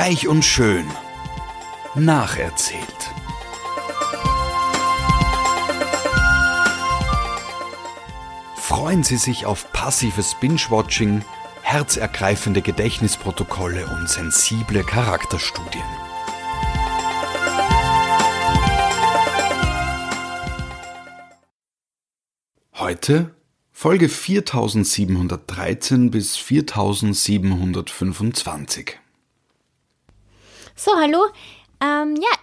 Reich und schön. Nacherzählt. Freuen Sie sich auf passives Binge-Watching, herzergreifende Gedächtnisprotokolle und sensible Charakterstudien. Heute Folge 4713 bis 4725. So, hallo. Ähm, ja,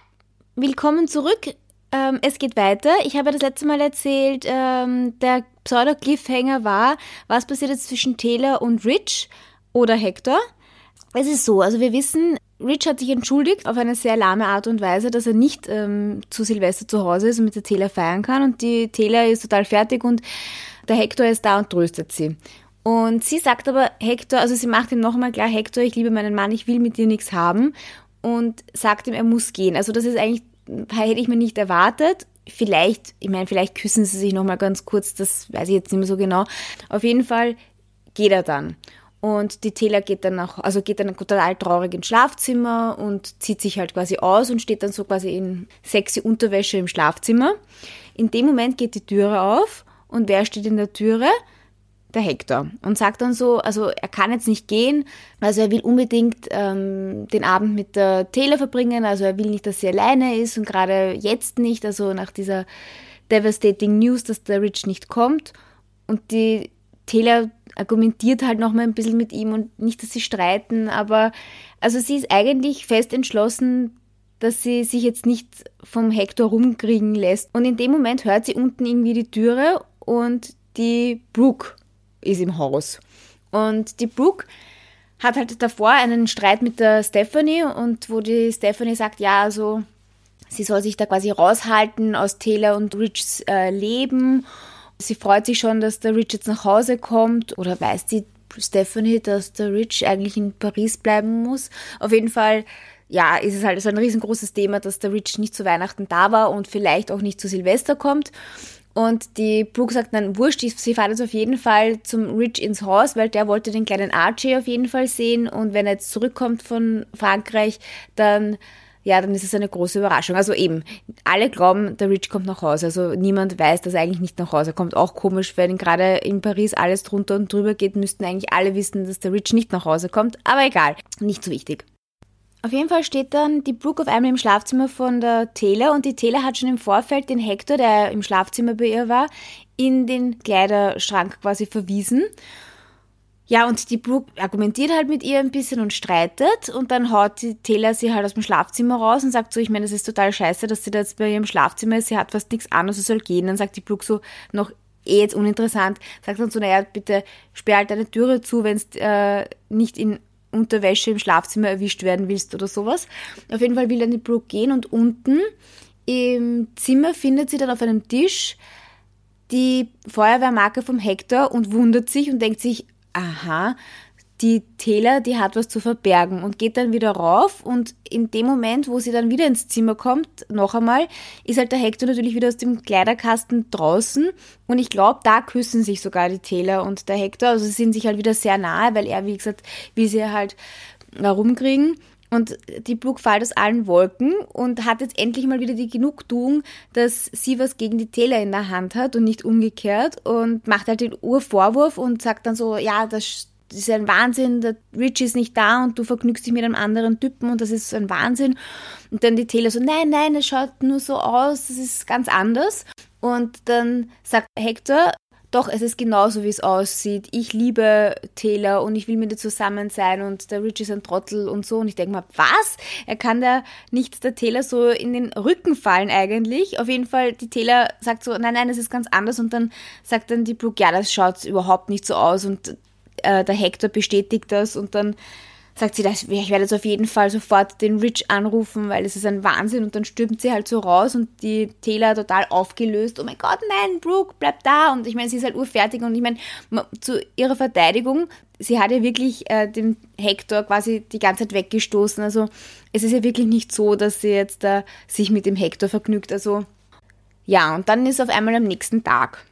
willkommen zurück. Ähm, es geht weiter. Ich habe das letzte Mal erzählt, ähm, der Pseudo-Cliffhanger war, was passiert jetzt zwischen Taylor und Rich oder Hector. Es ist so, also wir wissen, Rich hat sich entschuldigt auf eine sehr lahme Art und Weise, dass er nicht ähm, zu Silvester zu Hause ist und mit der Taylor feiern kann. Und die Taylor ist total fertig und der Hector ist da und tröstet sie. Und sie sagt aber, Hector, also sie macht ihm nochmal klar, Hector, ich liebe meinen Mann, ich will mit dir nichts haben. Und sagt ihm, er muss gehen. Also das ist eigentlich, hätte ich mir nicht erwartet. Vielleicht, ich meine, vielleicht küssen sie sich nochmal ganz kurz, das weiß ich jetzt nicht mehr so genau. Auf jeden Fall geht er dann. Und die Taylor geht dann nach, also geht dann total traurig ins Schlafzimmer und zieht sich halt quasi aus und steht dann so quasi in sexy Unterwäsche im Schlafzimmer. In dem Moment geht die Türe auf und wer steht in der Türe? Der Hector. Und sagt dann so, also er kann jetzt nicht gehen, also er will unbedingt ähm, den Abend mit der Taylor verbringen, also er will nicht, dass sie alleine ist und gerade jetzt nicht, also nach dieser devastating News, dass der Rich nicht kommt. Und die Taylor argumentiert halt nochmal ein bisschen mit ihm und nicht, dass sie streiten, aber also sie ist eigentlich fest entschlossen, dass sie sich jetzt nicht vom Hector rumkriegen lässt. Und in dem Moment hört sie unten irgendwie die Türe und die Brooke ist im Haus. Und die Brooke hat halt davor einen Streit mit der Stephanie und wo die Stephanie sagt, ja, also sie soll sich da quasi raushalten aus Taylor und Richs äh, Leben. Sie freut sich schon, dass der Rich jetzt nach Hause kommt oder weiß die Stephanie, dass der Rich eigentlich in Paris bleiben muss. Auf jeden Fall ja, ist es halt so ein riesengroßes Thema, dass der Rich nicht zu Weihnachten da war und vielleicht auch nicht zu Silvester kommt. Und die Brooke sagt dann, wurscht, sie fahren jetzt auf jeden Fall zum Rich ins Haus, weil der wollte den kleinen Archie auf jeden Fall sehen. Und wenn er jetzt zurückkommt von Frankreich, dann, ja, dann ist es eine große Überraschung. Also eben, alle glauben, der Rich kommt nach Hause. Also niemand weiß, dass er eigentlich nicht nach Hause kommt. Auch komisch, wenn gerade in Paris alles drunter und drüber geht, müssten eigentlich alle wissen, dass der Rich nicht nach Hause kommt. Aber egal, nicht so wichtig. Auf jeden Fall steht dann die Brooke auf einmal im Schlafzimmer von der Taylor und die Taylor hat schon im Vorfeld den Hector, der im Schlafzimmer bei ihr war, in den Kleiderschrank quasi verwiesen. Ja, und die Brooke argumentiert halt mit ihr ein bisschen und streitet und dann haut die Taylor sie halt aus dem Schlafzimmer raus und sagt so, ich meine, das ist total scheiße, dass sie da jetzt bei ihrem Schlafzimmer ist, sie hat fast nichts an, also soll gehen. Dann sagt die Brooke so noch eh jetzt uninteressant, sagt dann so, naja, bitte sperr halt deine Türe zu, wenn es äh, nicht in Unterwäsche im Schlafzimmer erwischt werden willst oder sowas. Auf jeden Fall will dann die Brooke gehen und unten im Zimmer findet sie dann auf einem Tisch die Feuerwehrmarke vom Hector und wundert sich und denkt sich, aha, die Taylor, die hat was zu verbergen und geht dann wieder rauf und in dem Moment, wo sie dann wieder ins Zimmer kommt, noch einmal, ist halt der Hector natürlich wieder aus dem Kleiderkasten draußen und ich glaube, da küssen sich sogar die Taylor und der Hector, also sie sind sich halt wieder sehr nahe, weil er, wie gesagt, will sie halt herumkriegen und die Brooke fällt aus allen Wolken und hat jetzt endlich mal wieder die Genugtuung, dass sie was gegen die Taylor in der Hand hat und nicht umgekehrt und macht halt den Urvorwurf und sagt dann so, ja, das das ist ein Wahnsinn, der Rich ist nicht da und du vergnügst dich mit einem anderen Typen und das ist ein Wahnsinn. Und dann die Taylor so, nein, nein, es schaut nur so aus, das ist ganz anders. Und dann sagt Hector, doch, es ist genauso, wie es aussieht. Ich liebe Taylor und ich will mit ihr zusammen sein und der Rich ist ein Trottel und so. Und ich denke mal, was? Er kann da nicht der Taylor so in den Rücken fallen eigentlich. Auf jeden Fall, die Taylor sagt so, nein, nein, es ist ganz anders. Und dann sagt dann die Brooke, ja, das schaut überhaupt nicht so aus. Und äh, der Hector bestätigt das und dann sagt sie, das, ich werde jetzt auf jeden Fall sofort den Rich anrufen, weil es ist ein Wahnsinn. Und dann stürmt sie halt so raus und die Taylor total aufgelöst, oh mein Gott, nein, Brooke, bleib da. Und ich meine, sie ist halt urfertig. Und ich meine, zu ihrer Verteidigung, sie hat ja wirklich äh, den Hector quasi die ganze Zeit weggestoßen, also es ist ja wirklich nicht so, dass sie jetzt äh, sich mit dem Hector vergnügt, also ja, und dann ist auf einmal am nächsten Tag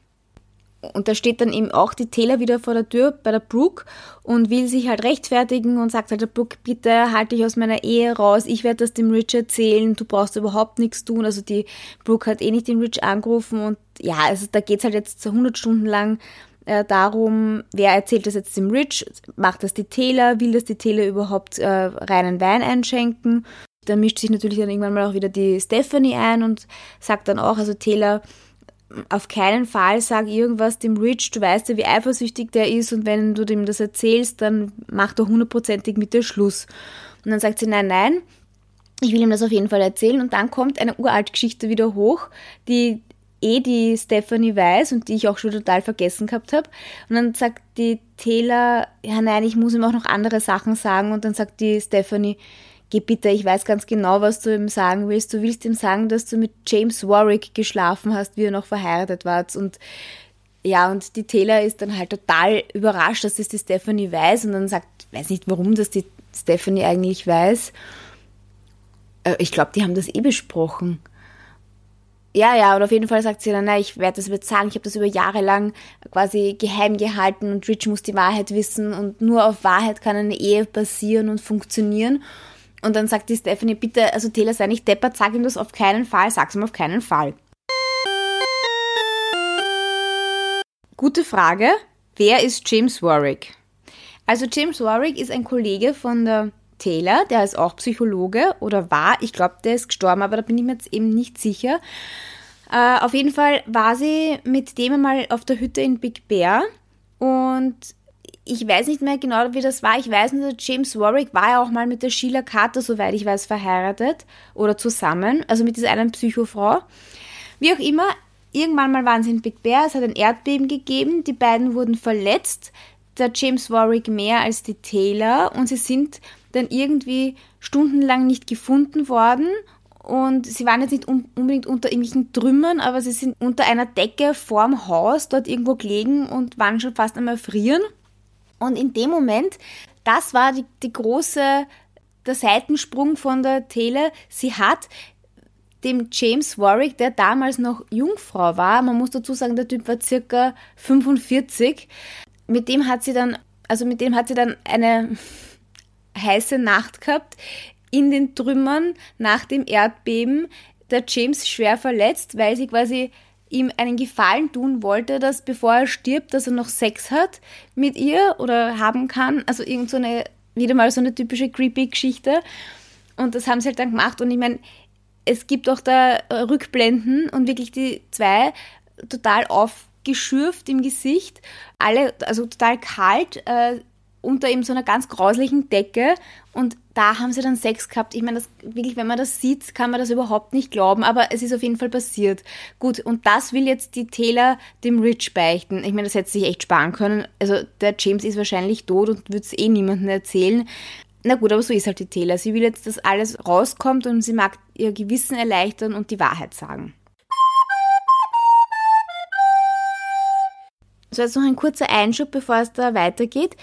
und da steht dann eben auch die Taylor wieder vor der Tür bei der Brooke und will sich halt rechtfertigen und sagt halt der Brooke, bitte halte dich aus meiner Ehe raus, ich werde das dem Rich erzählen, du brauchst überhaupt nichts tun. Also die Brooke hat eh nicht den Rich angerufen und ja, also da geht's halt jetzt 100 Stunden lang äh, darum, wer erzählt das jetzt dem Rich, macht das die Taylor, will das die Taylor überhaupt äh, reinen Wein einschenken. Da mischt sich natürlich dann irgendwann mal auch wieder die Stephanie ein und sagt dann auch, also Taylor, auf keinen Fall sag irgendwas dem Rich, du weißt ja, wie eifersüchtig der ist und wenn du dem das erzählst, dann macht er hundertprozentig mit dir Schluss. Und dann sagt sie, nein, nein, ich will ihm das auf jeden Fall erzählen und dann kommt eine uralt Geschichte wieder hoch, die eh die Stephanie weiß und die ich auch schon total vergessen gehabt habe. Und dann sagt die Taylor, ja nein, ich muss ihm auch noch andere Sachen sagen und dann sagt die Stephanie, geh bitte, ich weiß ganz genau, was du ihm sagen willst. Du willst ihm sagen, dass du mit James Warwick geschlafen hast, wie ihr noch verheiratet wart. Und ja, und die Taylor ist dann halt total überrascht, dass das die Stephanie weiß und dann sagt, weiß nicht, warum das die Stephanie eigentlich weiß. Äh, ich glaube, die haben das eh besprochen. Ja, ja, und auf jeden Fall sagt sie dann, na, ich werde das jetzt sagen, ich habe das über Jahre lang quasi geheim gehalten und Rich muss die Wahrheit wissen und nur auf Wahrheit kann eine Ehe basieren und funktionieren. Und dann sagt die Stephanie, bitte, also Taylor, sei nicht deppert, sag ihm das auf keinen Fall, sag's ihm auf keinen Fall. Gute Frage. Wer ist James Warwick? Also James Warwick ist ein Kollege von der Taylor, der ist auch Psychologe oder war, ich glaube, der ist gestorben, aber da bin ich mir jetzt eben nicht sicher. Äh, auf jeden Fall war sie mit dem einmal auf der Hütte in Big Bear und ich weiß nicht mehr genau, wie das war. Ich weiß nur, James Warwick war ja auch mal mit der Sheila Carter, soweit ich weiß, verheiratet oder zusammen, also mit dieser einen Psychofrau. Wie auch immer, irgendwann mal waren sie in Big Bear, es hat ein Erdbeben gegeben, die beiden wurden verletzt, der James Warwick mehr als die Taylor und sie sind dann irgendwie stundenlang nicht gefunden worden und sie waren jetzt nicht unbedingt unter irgendwelchen Trümmern, aber sie sind unter einer Decke vorm Haus dort irgendwo gelegen und waren schon fast einmal frieren. Und in dem Moment, das war die, die große, der Seitensprung von der Tele. Sie hat dem James Warwick, der damals noch Jungfrau war, man muss dazu sagen, der Typ war circa 45, mit dem hat sie dann, also mit dem hat sie dann eine heiße Nacht gehabt in den Trümmern nach dem Erdbeben. Der James schwer verletzt, weil sie quasi ihm einen Gefallen tun wollte, dass bevor er stirbt, dass er noch Sex hat mit ihr oder haben kann. Also irgend so eine, wieder mal so eine typische creepy Geschichte. Und das haben sie halt dann gemacht. Und ich meine, es gibt auch da Rückblenden und wirklich die zwei total aufgeschürft im Gesicht. Alle, also total kalt. Äh, unter eben so einer ganz grauslichen Decke und da haben sie dann Sex gehabt. Ich meine, das wirklich, wenn man das sieht, kann man das überhaupt nicht glauben, aber es ist auf jeden Fall passiert. Gut, und das will jetzt die Taylor dem Rich beichten. Ich meine, das hätte sich echt sparen können. Also der James ist wahrscheinlich tot und würde es eh niemandem erzählen. Na gut, aber so ist halt die Taylor. Sie will jetzt, dass alles rauskommt und sie mag ihr Gewissen erleichtern und die Wahrheit sagen. So, jetzt noch ein kurzer Einschub, bevor es da weitergeht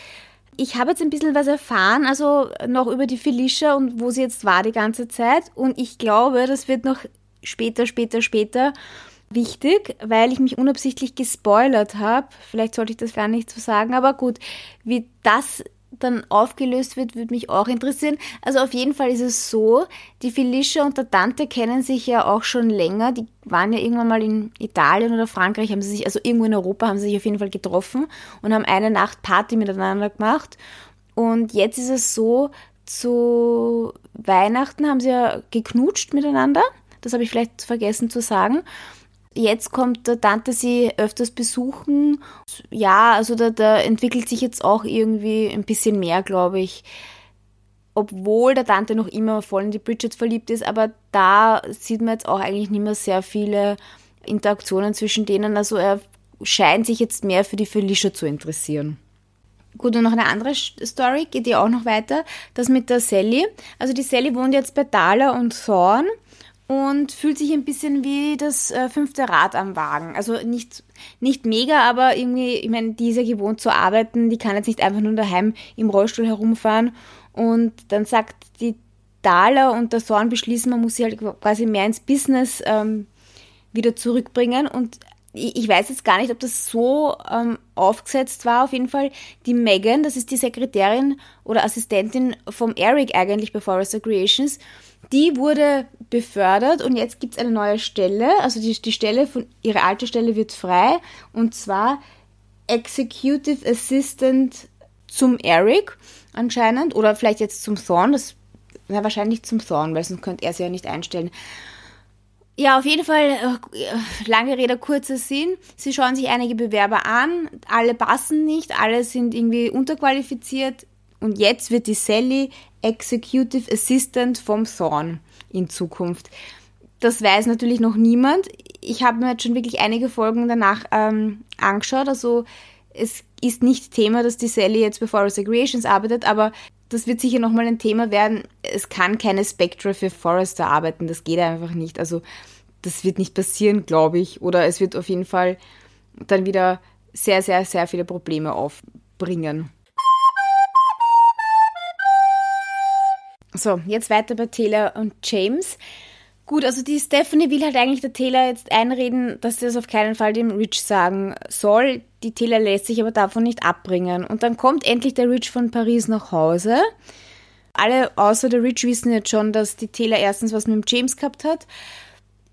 ich habe jetzt ein bisschen was erfahren, also noch über die Felicia und wo sie jetzt war die ganze Zeit. Und ich glaube, das wird noch später, später, später wichtig, weil ich mich unabsichtlich gespoilert habe. Vielleicht sollte ich das gar nicht so sagen, aber gut, wie das dann aufgelöst wird, würde mich auch interessieren. Also auf jeden Fall ist es so, die Felicia und der Dante kennen sich ja auch schon länger. Die waren ja irgendwann mal in Italien oder Frankreich, haben sie sich, also irgendwo in Europa haben sie sich auf jeden Fall getroffen und haben eine Nacht Party miteinander gemacht. Und jetzt ist es so, zu Weihnachten haben sie ja geknutscht miteinander. Das habe ich vielleicht vergessen zu sagen. Jetzt kommt der Tante sie öfters besuchen. Ja, also da, da entwickelt sich jetzt auch irgendwie ein bisschen mehr, glaube ich. Obwohl der Tante noch immer voll in die Bridget verliebt ist, aber da sieht man jetzt auch eigentlich nicht mehr sehr viele Interaktionen zwischen denen. Also er scheint sich jetzt mehr für die Felicia zu interessieren. Gut, und noch eine andere Story geht ja auch noch weiter. Das mit der Sally. Also die Sally wohnt jetzt bei Dala und Thorn und fühlt sich ein bisschen wie das äh, fünfte Rad am Wagen. Also nicht, nicht mega, aber irgendwie, ich meine, die ist ja gewohnt zu arbeiten, die kann jetzt nicht einfach nur daheim im Rollstuhl herumfahren. Und dann sagt die Dala und der Sorn beschließen, man muss sie halt quasi mehr ins Business ähm, wieder zurückbringen. Und ich weiß jetzt gar nicht, ob das so ähm, aufgesetzt war. Auf jeden Fall die Megan, das ist die Sekretärin oder Assistentin vom Eric eigentlich bei Forrester Creations, die wurde befördert und jetzt gibt es eine neue Stelle. Also die, die Stelle von ihre alte Stelle wird frei und zwar Executive Assistant zum Eric anscheinend oder vielleicht jetzt zum Thorn. Das na, wahrscheinlich zum Thorn, weil sonst könnte er sie ja nicht einstellen. Ja, auf jeden Fall, äh, lange Rede, kurzer Sinn. Sie schauen sich einige Bewerber an, alle passen nicht, alle sind irgendwie unterqualifiziert und jetzt wird die Sally Executive Assistant vom Thorn in Zukunft. Das weiß natürlich noch niemand. Ich habe mir jetzt schon wirklich einige Folgen danach ähm, angeschaut. Also es ist nicht Thema, dass die Sally jetzt bei Forest Creations arbeitet, aber das wird sicher nochmal ein Thema werden. Es kann keine Spectra für Forrester arbeiten, das geht einfach nicht. Also das wird nicht passieren, glaube ich. Oder es wird auf jeden Fall dann wieder sehr, sehr, sehr viele Probleme aufbringen. So, jetzt weiter bei Taylor und James. Gut, also die Stephanie will halt eigentlich der Taylor jetzt einreden, dass sie das auf keinen Fall dem Rich sagen soll. Die Taylor lässt sich aber davon nicht abbringen. Und dann kommt endlich der Rich von Paris nach Hause. Alle außer der Rich wissen jetzt schon, dass die Taylor erstens was mit dem James gehabt hat.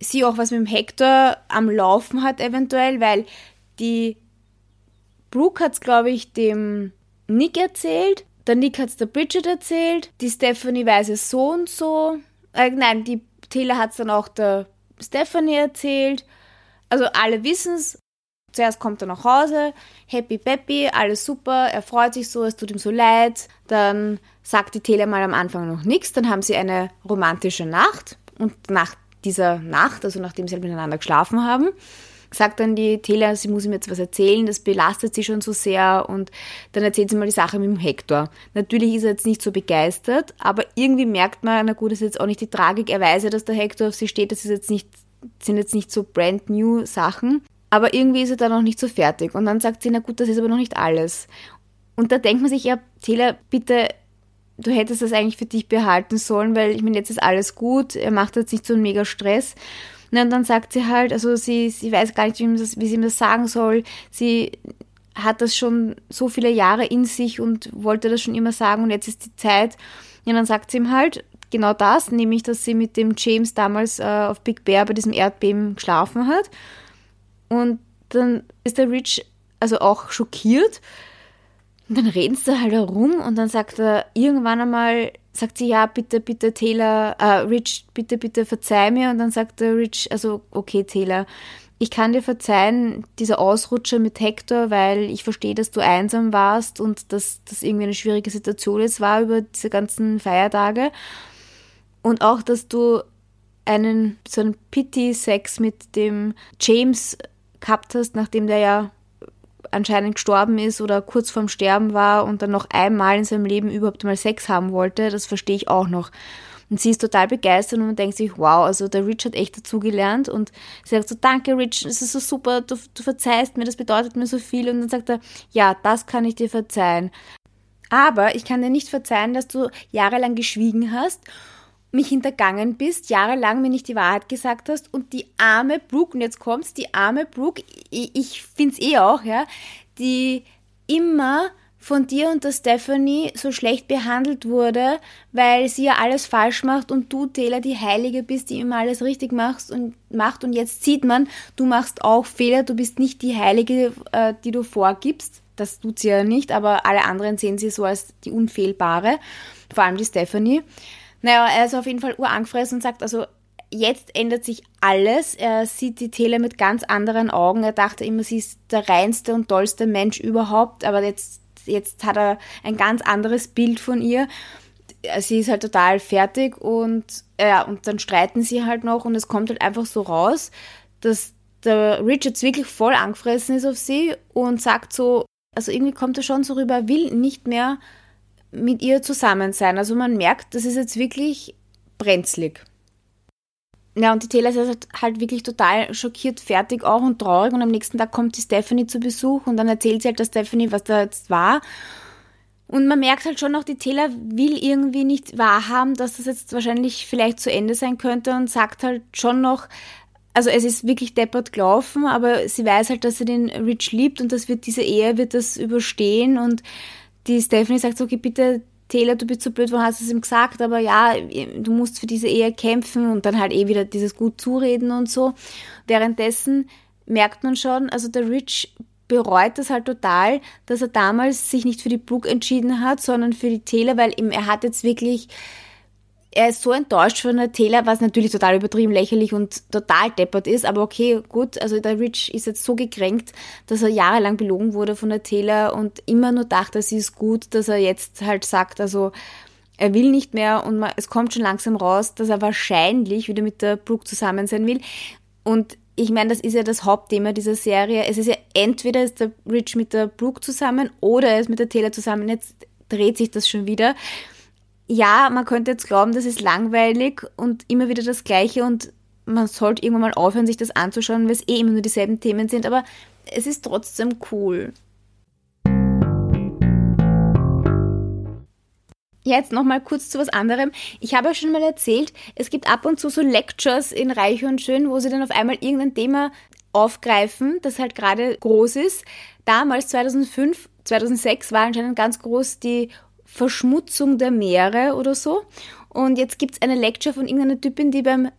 Sie auch was mit dem Hector am Laufen hat eventuell, weil die Brooke hat es, glaube ich, dem Nick erzählt. Der Nick hat es der Bridget erzählt. Die Stephanie weiß es so und so. Äh, nein, die Taylor hat es dann auch der Stephanie erzählt. Also alle wissen es. Zuerst kommt er nach Hause, happy peppy, alles super, er freut sich so, es tut ihm so leid. Dann sagt die Taylor mal am Anfang noch nichts, dann haben sie eine romantische Nacht und nach dieser Nacht, also nachdem sie halt miteinander geschlafen haben, sagt dann die Taylor, sie muss ihm jetzt was erzählen, das belastet sie schon so sehr und dann erzählt sie mal die Sache mit dem Hector. Natürlich ist er jetzt nicht so begeistert, aber irgendwie merkt man, na gut, das ist jetzt auch nicht die Tragik, er weiß ja, dass der Hector auf sie steht, das ist jetzt nicht, sind jetzt nicht so brand new Sachen, aber irgendwie ist er da noch nicht so fertig und dann sagt sie, na gut, das ist aber noch nicht alles. Und da denkt man sich, ja, Taylor, bitte du hättest das eigentlich für dich behalten sollen, weil ich meine, jetzt ist alles gut, er macht jetzt nicht so einen mega Stress. Und dann sagt sie halt, also sie, sie weiß gar nicht, wie, das, wie sie ihm das sagen soll. Sie hat das schon so viele Jahre in sich und wollte das schon immer sagen und jetzt ist die Zeit. Und dann sagt sie ihm halt genau das, nämlich, dass sie mit dem James damals äh, auf Big Bear bei diesem Erdbeben geschlafen hat. Und dann ist der Rich also auch schockiert. Und dann reden sie halt herum und dann sagt er irgendwann einmal, sagt sie, ja, bitte, bitte, Taylor, äh, Rich, bitte, bitte, verzeih mir. Und dann sagt der Rich, also, okay, Taylor, ich kann dir verzeihen, dieser Ausrutscher mit Hector, weil ich verstehe, dass du einsam warst und dass das irgendwie eine schwierige Situation jetzt war über diese ganzen Feiertage. Und auch, dass du einen, so einen Pity-Sex mit dem James gehabt hast, nachdem der ja anscheinend gestorben ist oder kurz vorm Sterben war und dann noch einmal in seinem Leben überhaupt mal Sex haben wollte, das verstehe ich auch noch. Und sie ist total begeistert und man denkt sich, wow, also der Rich hat echt dazugelernt und sie sagt so, danke Rich, es ist so super, du, du verzeihst mir, das bedeutet mir so viel. Und dann sagt er, ja, das kann ich dir verzeihen. Aber ich kann dir nicht verzeihen, dass du jahrelang geschwiegen hast mich hintergangen bist, jahrelang mir nicht die Wahrheit gesagt hast und die arme Brooke, und jetzt kommt's, die arme Brooke, ich, ich find's eh auch, ja, die immer von dir und der Stephanie so schlecht behandelt wurde, weil sie ja alles falsch macht und du, Taylor, die Heilige bist, die immer alles richtig machst und macht und jetzt sieht man, du machst auch Fehler, du bist nicht die Heilige, äh, die du vorgibst. Das tut sie ja nicht, aber alle anderen sehen sie so als die Unfehlbare, vor allem die Stephanie. Naja, er ist auf jeden Fall urangefressen und sagt, also jetzt ändert sich alles. Er sieht die Tele mit ganz anderen Augen. Er dachte immer, sie ist der reinste und tollste Mensch überhaupt, aber jetzt, jetzt hat er ein ganz anderes Bild von ihr. Sie ist halt total fertig und ja, und dann streiten sie halt noch und es kommt halt einfach so raus, dass der Richards wirklich voll angefressen ist auf sie und sagt so, also irgendwie kommt er schon so rüber, er will nicht mehr mit ihr zusammen sein. Also man merkt, das ist jetzt wirklich brenzlig. Ja, und die Taylor ist halt, wirklich total schockiert, fertig auch und traurig. Und am nächsten Tag kommt die Stephanie zu Besuch und dann erzählt sie halt der Stephanie, was da jetzt war. Und man merkt halt schon noch, die Taylor will irgendwie nicht wahrhaben, dass das jetzt wahrscheinlich vielleicht zu Ende sein könnte und sagt halt schon noch, also es ist wirklich deppert gelaufen, aber sie weiß halt, dass sie den Rich liebt und das wird diese Ehe wird das überstehen und die Stephanie sagt so, okay, bitte Taylor, du bist so blöd, warum hast du es ihm gesagt? Aber ja, du musst für diese Ehe kämpfen und dann halt eh wieder dieses gut zureden und so. Währenddessen merkt man schon, also der Rich bereut das halt total, dass er damals sich nicht für die Brooke entschieden hat, sondern für die Taylor, weil ihm, er hat jetzt wirklich er ist so enttäuscht von der Taylor, was natürlich total übertrieben lächerlich und total deppert ist, aber okay, gut, also der Rich ist jetzt so gekränkt, dass er jahrelang belogen wurde von der Taylor und immer nur dachte, sie ist gut, dass er jetzt halt sagt, also er will nicht mehr und es kommt schon langsam raus, dass er wahrscheinlich wieder mit der Brooke zusammen sein will und ich meine, das ist ja das Hauptthema dieser Serie. Es ist ja entweder ist der Rich mit der Brooke zusammen oder er ist mit der Taylor zusammen. Jetzt dreht sich das schon wieder ja, man könnte jetzt glauben, das ist langweilig und immer wieder das Gleiche und man sollte irgendwann mal aufhören, sich das anzuschauen, weil es eh immer nur dieselben Themen sind, aber es ist trotzdem cool. Jetzt nochmal kurz zu was anderem. Ich habe ja schon mal erzählt, es gibt ab und zu so Lectures in Reich und Schön, wo sie dann auf einmal irgendein Thema aufgreifen, das halt gerade groß ist. Damals, 2005, 2006, war anscheinend ganz groß die Verschmutzung der Meere oder so. Und jetzt gibt es eine Lecture von irgendeiner Typin, die beim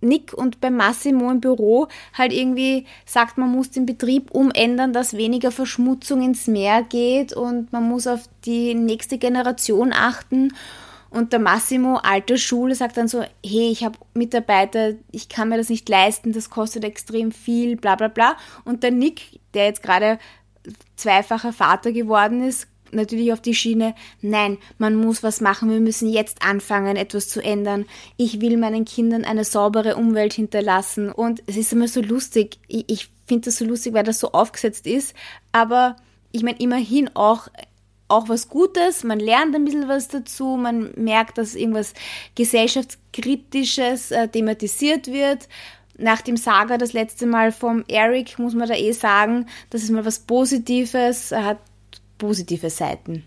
Nick und beim Massimo im Büro halt irgendwie sagt, man muss den Betrieb umändern, dass weniger Verschmutzung ins Meer geht und man muss auf die nächste Generation achten. Und der Massimo, alte Schule, sagt dann so, hey, ich habe Mitarbeiter, ich kann mir das nicht leisten, das kostet extrem viel, bla bla bla. Und der Nick, der jetzt gerade zweifacher Vater geworden ist, natürlich auf die Schiene, nein, man muss was machen, wir müssen jetzt anfangen, etwas zu ändern. Ich will meinen Kindern eine saubere Umwelt hinterlassen. Und es ist immer so lustig. Ich, ich finde das so lustig, weil das so aufgesetzt ist. Aber ich meine, immerhin auch auch was Gutes, man lernt ein bisschen was dazu, man merkt, dass irgendwas gesellschaftskritisches äh, thematisiert wird. Nach dem Saga das letzte Mal vom Eric muss man da eh sagen, das ist mal was Positives. Er hat positive Seiten.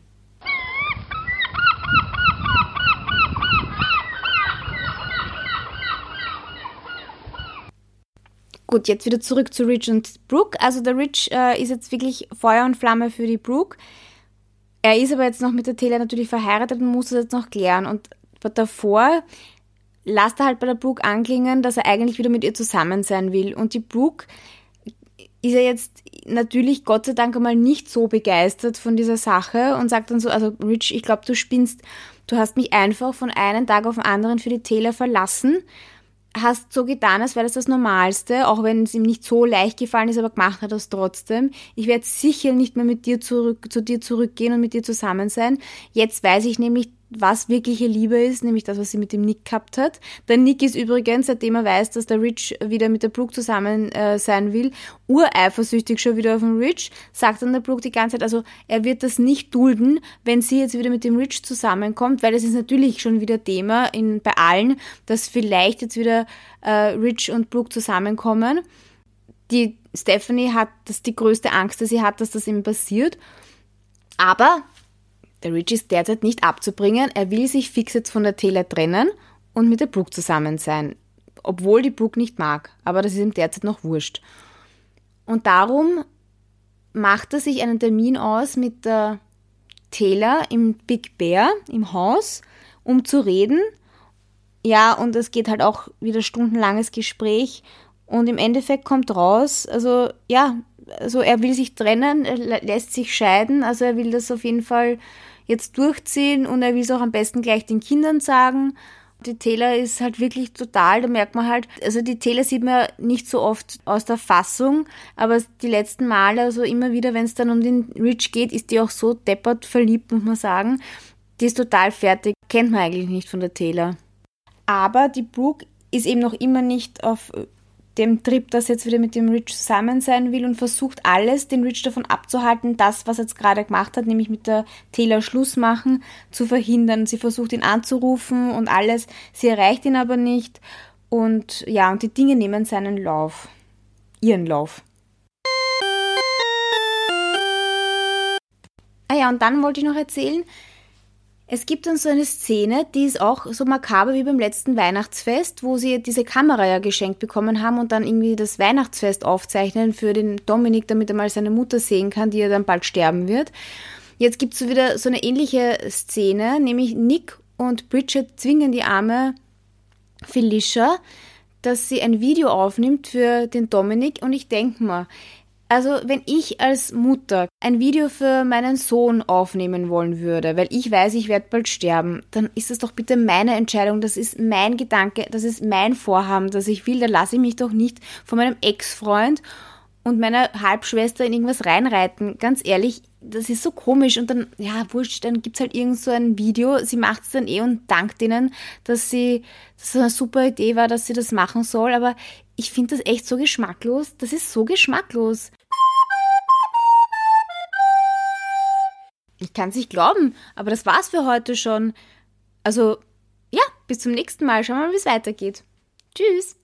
Gut, jetzt wieder zurück zu Rich und Brooke. Also der Rich äh, ist jetzt wirklich Feuer und Flamme für die Brooke. Er ist aber jetzt noch mit der Taylor natürlich verheiratet und muss das jetzt noch klären. Und davor lasst er halt bei der Brooke anklingen, dass er eigentlich wieder mit ihr zusammen sein will. Und die Brooke ist er jetzt natürlich Gott sei Dank einmal nicht so begeistert von dieser Sache und sagt dann so, also Rich, ich glaube, du spinnst, du hast mich einfach von einem Tag auf den anderen für die Taylor verlassen, hast so getan, als wäre das das Normalste, auch wenn es ihm nicht so leicht gefallen ist, aber gemacht hat es trotzdem. Ich werde sicher nicht mehr mit dir zurück, zu dir zurückgehen und mit dir zusammen sein. Jetzt weiß ich nämlich, was wirkliche Liebe ist, nämlich das, was sie mit dem Nick gehabt hat. Der Nick ist übrigens, seitdem er weiß, dass der Rich wieder mit der Brooke zusammen äh, sein will, ureifersüchtig schon wieder auf den Rich, sagt dann der Brooke die ganze Zeit, also er wird das nicht dulden, wenn sie jetzt wieder mit dem Rich zusammenkommt, weil das ist natürlich schon wieder Thema in, bei allen, dass vielleicht jetzt wieder äh, Rich und Brooke zusammenkommen. Die Stephanie hat das die größte Angst, dass sie hat, dass das ihm passiert. Aber der Rich ist derzeit nicht abzubringen. Er will sich fix jetzt von der Taylor trennen und mit der Brooke zusammen sein. Obwohl die Brooke nicht mag. Aber das ist ihm derzeit noch wurscht. Und darum macht er sich einen Termin aus mit der Taylor im Big Bear, im Haus, um zu reden. Ja, und es geht halt auch wieder stundenlanges Gespräch. Und im Endeffekt kommt raus, also ja, also er will sich trennen, er lässt sich scheiden, also er will das auf jeden Fall jetzt durchziehen und er will es auch am besten gleich den Kindern sagen. Die Taylor ist halt wirklich total, da merkt man halt, also die Taylor sieht man nicht so oft aus der Fassung, aber die letzten Male, also immer wieder, wenn es dann um den Rich geht, ist die auch so deppert verliebt, muss man sagen. Die ist total fertig, kennt man eigentlich nicht von der Taylor. Aber die Brooke ist eben noch immer nicht auf dem Trip, dass jetzt wieder mit dem Rich zusammen sein will und versucht alles, den Rich davon abzuhalten, das, was er jetzt gerade gemacht hat, nämlich mit der Taylor Schluss machen, zu verhindern. Sie versucht ihn anzurufen und alles. Sie erreicht ihn aber nicht. Und ja, und die Dinge nehmen seinen Lauf. Ihren Lauf. Ah ja, und dann wollte ich noch erzählen, Es gibt dann so eine Szene, die ist auch so makaber wie beim letzten Weihnachtsfest, wo sie diese Kamera ja geschenkt bekommen haben und dann irgendwie das Weihnachtsfest aufzeichnen für den Dominik, damit er mal seine Mutter sehen kann, die ja dann bald sterben wird. Jetzt gibt es so wieder so eine ähnliche Szene, nämlich Nick und Bridget zwingen die arme Felicia, dass sie ein Video aufnimmt für den Dominik und ich denke mal, also wenn ich als Mutter ein Video für meinen Sohn aufnehmen wollen würde, weil ich weiß, ich werde bald sterben, dann ist das doch bitte meine Entscheidung, das ist mein Gedanke, das ist mein Vorhaben, das ich will, da lasse ich mich doch nicht von meinem Ex-Freund und meiner Halbschwester in irgendwas reinreiten. Ganz ehrlich, das ist so komisch und dann, ja, wurscht, dann gibt es halt irgend so ein Video, sie macht es dann eh und dankt ihnen, dass sie, dass es eine super Idee war, dass sie das machen soll, aber ich finde das echt so geschmacklos. Das ist so geschmacklos. Ich kann es nicht glauben, aber das war's für heute schon. Also, ja, bis zum nächsten Mal. Schauen wir mal, wie es weitergeht. Tschüss.